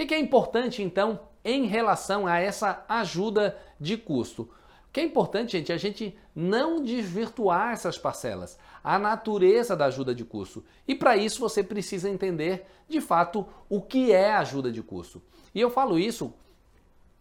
que, que é importante então em relação a essa ajuda de custo? O que é importante, gente, é a gente não desvirtuar essas parcelas, a natureza da ajuda de custo. E para isso você precisa entender, de fato, o que é ajuda de custo. E eu falo isso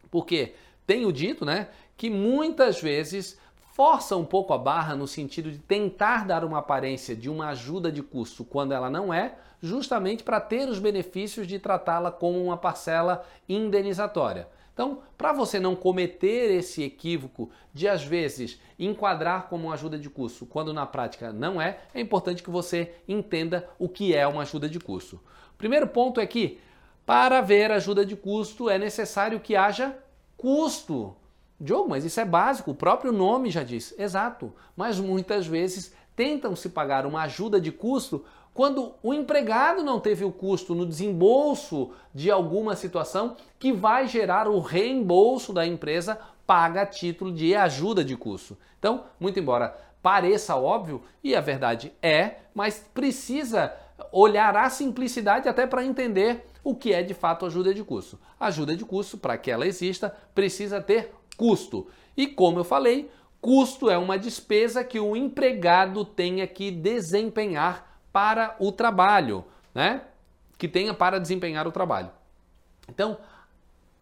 porque tenho dito, né, que muitas vezes força um pouco a barra no sentido de tentar dar uma aparência de uma ajuda de custo quando ela não é, justamente para ter os benefícios de tratá-la como uma parcela indenizatória. Então, para você não cometer esse equívoco de às vezes enquadrar como ajuda de custo, quando na prática não é, é importante que você entenda o que é uma ajuda de custo. Primeiro ponto é que para haver ajuda de custo é necessário que haja custo Diogo, mas isso é básico, o próprio nome já diz. Exato, mas muitas vezes tentam se pagar uma ajuda de custo quando o empregado não teve o custo no desembolso de alguma situação que vai gerar o reembolso da empresa paga título de ajuda de custo. Então, muito embora pareça óbvio, e a verdade é, mas precisa olhar a simplicidade até para entender o que é de fato ajuda de custo. Ajuda de custo, para que ela exista, precisa ter custo. E como eu falei, custo é uma despesa que o empregado tenha que desempenhar para o trabalho, né? Que tenha para desempenhar o trabalho. Então,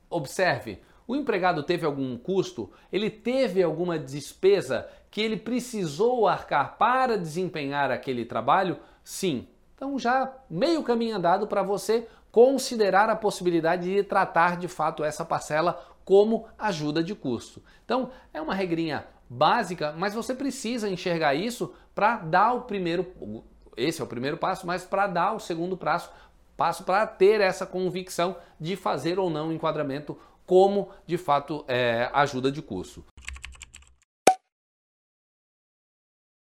observe, o empregado teve algum custo, ele teve alguma despesa que ele precisou arcar para desempenhar aquele trabalho? Sim. Então já meio caminho andado para você considerar a possibilidade de tratar de fato essa parcela como ajuda de custo. Então, é uma regrinha básica, mas você precisa enxergar isso para dar o primeiro esse é o primeiro passo, mas para dar o segundo passo, passo para ter essa convicção de fazer ou não o enquadramento como de fato é, ajuda de custo.